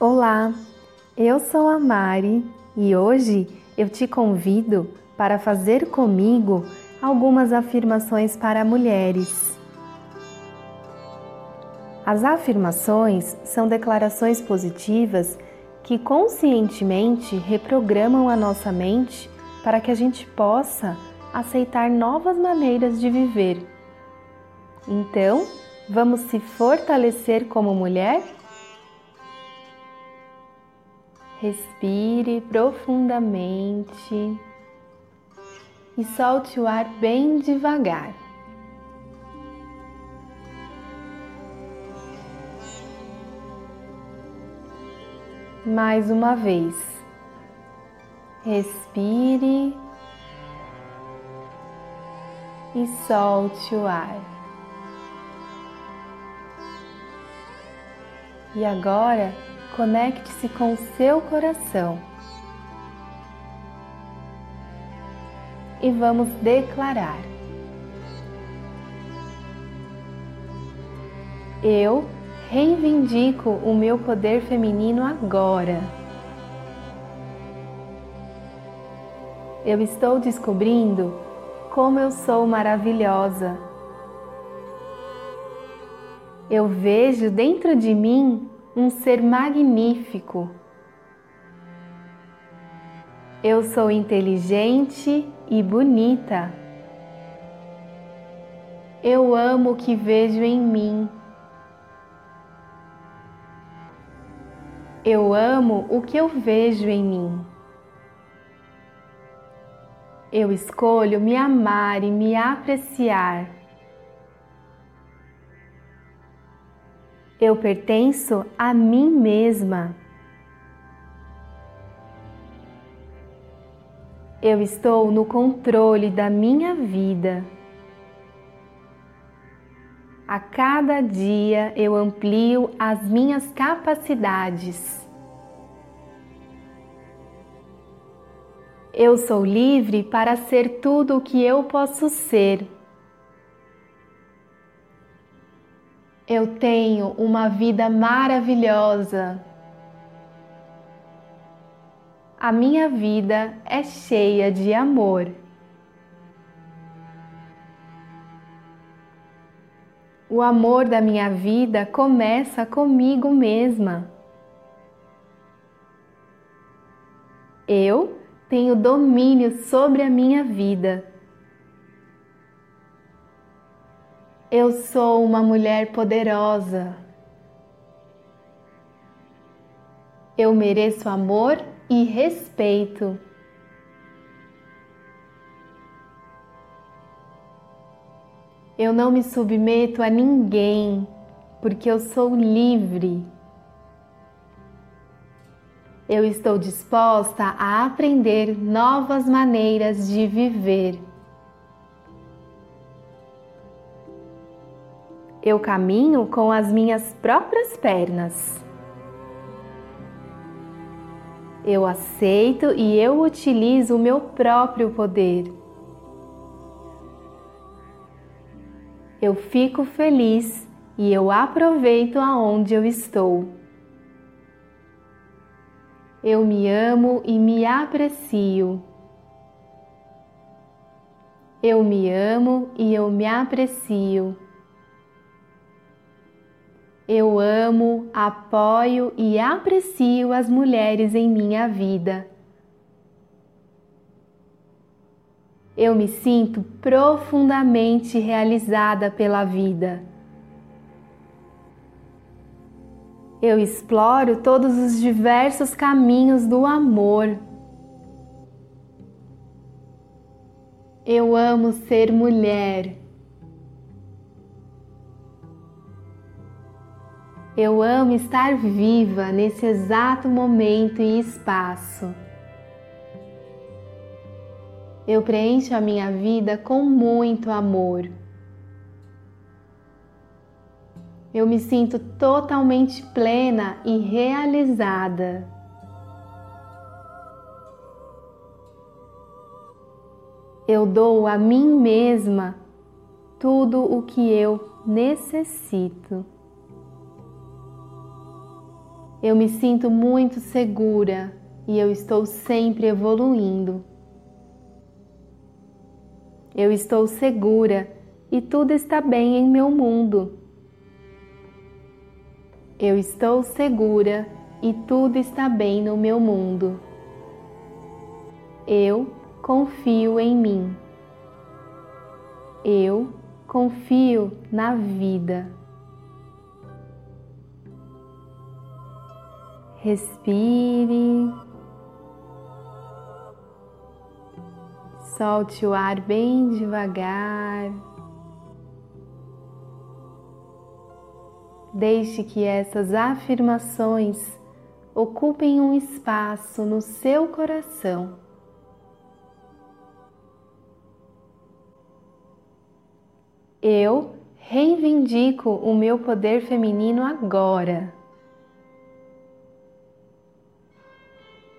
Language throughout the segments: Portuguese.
Olá, eu sou a Mari e hoje eu te convido para fazer comigo algumas afirmações para mulheres. As afirmações são declarações positivas que conscientemente reprogramam a nossa mente para que a gente possa aceitar novas maneiras de viver. Então, vamos se fortalecer como mulher? Respire profundamente e solte o ar bem devagar. Mais uma vez. Respire e solte o ar. E agora, conecte-se com o seu coração. E vamos declarar: Eu reivindico o meu poder feminino agora. Eu estou descobrindo como eu sou maravilhosa. Eu vejo dentro de mim um ser magnífico. Eu sou inteligente e bonita. Eu amo o que vejo em mim. Eu amo o que eu vejo em mim. Eu escolho me amar e me apreciar. Eu pertenço a mim mesma. Eu estou no controle da minha vida. A cada dia eu amplio as minhas capacidades. Eu sou livre para ser tudo o que eu posso ser. Eu tenho uma vida maravilhosa. A minha vida é cheia de amor. O amor da minha vida começa comigo mesma. Eu tenho domínio sobre a minha vida. Eu sou uma mulher poderosa. Eu mereço amor e respeito. Eu não me submeto a ninguém, porque eu sou livre. Eu estou disposta a aprender novas maneiras de viver. Eu caminho com as minhas próprias pernas. Eu aceito e eu utilizo o meu próprio poder. Eu fico feliz e eu aproveito aonde eu estou. Eu me amo e me aprecio. Eu me amo e eu me aprecio. Eu amo, apoio e aprecio as mulheres em minha vida. Eu me sinto profundamente realizada pela vida. eu exploro todos os diversos caminhos do amor. Eu amo ser mulher. Eu amo estar viva nesse exato momento e espaço. Eu preencho a minha vida com muito amor. eu me sinto totalmente plena e realizada. Eu dou a mim mesma tudo o que eu necessito. Eu me sinto muito segura e eu estou sempre evoluindo. Eu estou segura e tudo está bem em meu mundo. Eu estou segura e tudo está bem no meu mundo. Eu confio em mim. Eu confio na vida. Respire. Solte o ar bem devagar. Deixe que essas afirmações ocupem um espaço no seu coração. Eu reivindico o meu poder feminino agora.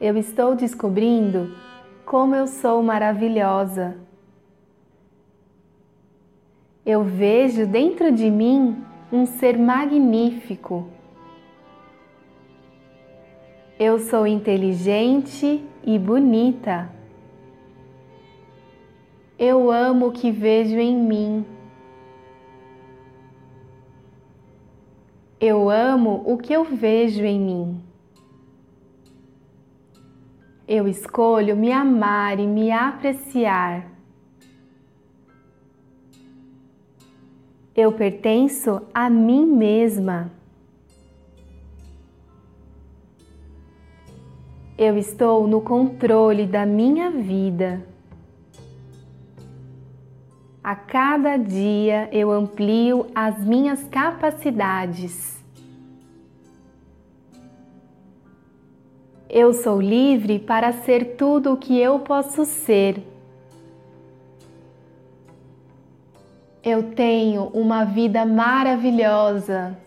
Eu estou descobrindo como eu sou maravilhosa. Eu vejo dentro de mim um ser magnífico. Eu sou inteligente e bonita. Eu amo o que vejo em mim. Eu amo o que eu vejo em mim. Eu escolho me amar e me apreciar. Eu pertenço a mim mesma. Eu estou no controle da minha vida. A cada dia eu amplio as minhas capacidades. Eu sou livre para ser tudo o que eu posso ser. Eu tenho uma vida maravilhosa.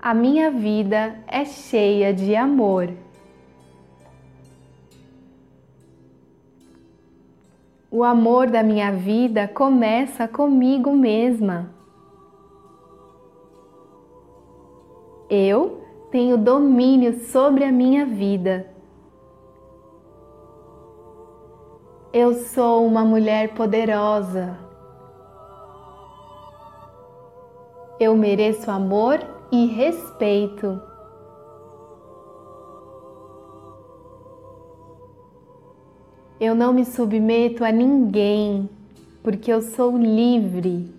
A minha vida é cheia de amor. O amor da minha vida começa comigo mesma. Eu tenho domínio sobre a minha vida. Eu sou uma mulher poderosa. Eu mereço amor e respeito. Eu não me submeto a ninguém, porque eu sou livre.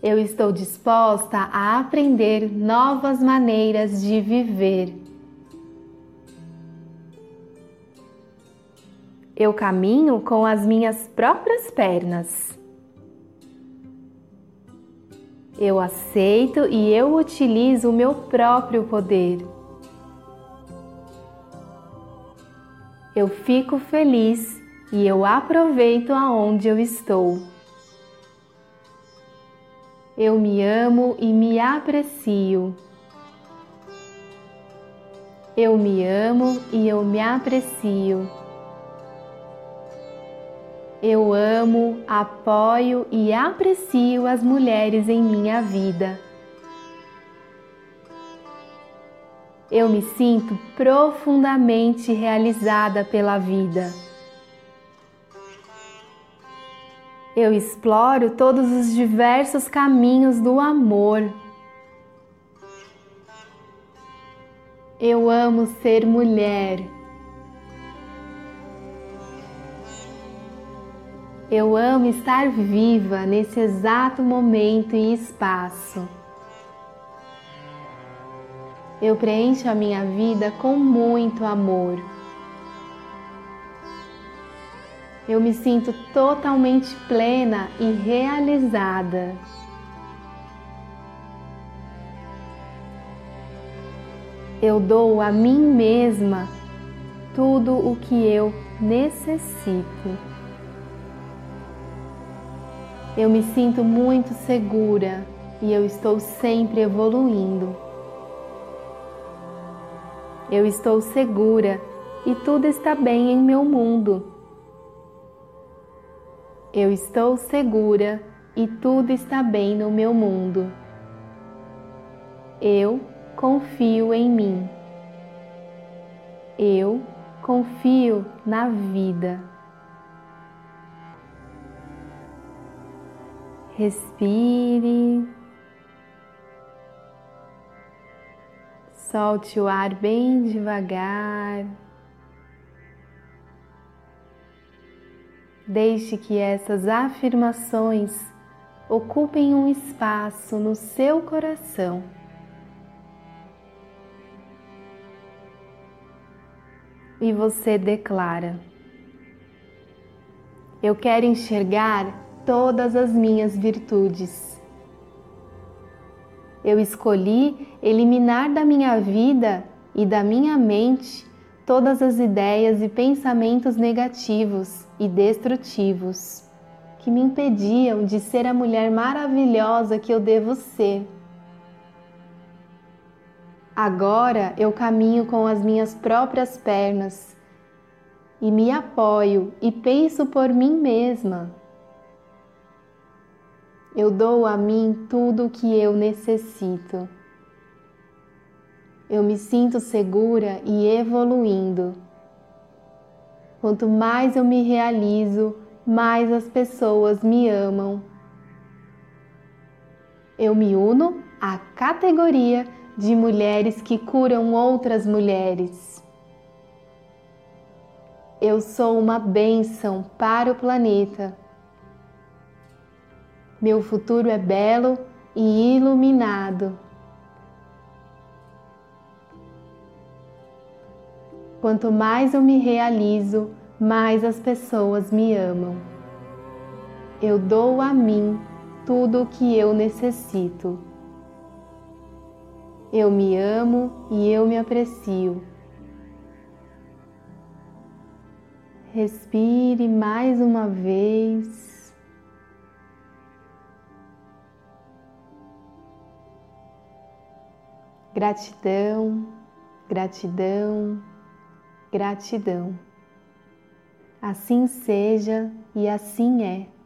Eu estou disposta a aprender novas maneiras de viver. Eu caminho com as minhas próprias pernas. Eu aceito e eu utilizo o meu próprio poder. Eu fico feliz e eu aproveito aonde eu estou. Eu me amo e me aprecio. Eu me amo e eu me aprecio. Eu amo, apoio e aprecio as mulheres em minha vida. Eu me sinto profundamente realizada pela vida. Eu exploro todos os diversos caminhos do amor. Eu amo ser mulher. Eu amo estar viva nesse exato momento e espaço. Eu preencho a minha vida com muito amor. Eu me sinto totalmente plena e realizada. Eu dou a mim mesma tudo o que eu necessito. Eu me sinto muito segura e eu estou sempre evoluindo. Eu estou segura e tudo está bem em meu mundo. Eu estou segura e tudo está bem no meu mundo. Eu confio em mim. Eu confio na vida. Respire. Solte o ar bem devagar. Deixe que essas afirmações ocupem um espaço no seu coração. E você declara: Eu quero enxergar todas as minhas virtudes. Eu escolhi eliminar da minha vida e da minha mente todas as ideias e pensamentos negativos e destrutivos que me impediam de ser a mulher maravilhosa que eu devo ser. Agora eu caminho com as minhas próprias pernas e me apoio e penso por mim mesma. Eu dou a mim tudo o que eu necessito. Eu me sinto segura e evoluindo. Quanto mais eu me realizo, mais as pessoas me amam. Eu me uno à categoria de mulheres que curam outras mulheres. Eu sou uma bênção para o planeta meu futuro é belo e iluminado. Quanto mais eu me realizo, mais as pessoas me amam. Eu dou a mim tudo o que eu necessito. Eu me amo e eu me aprecio. Respire mais uma vez. Gratidão, gratidão, gratidão. Assim seja e assim é.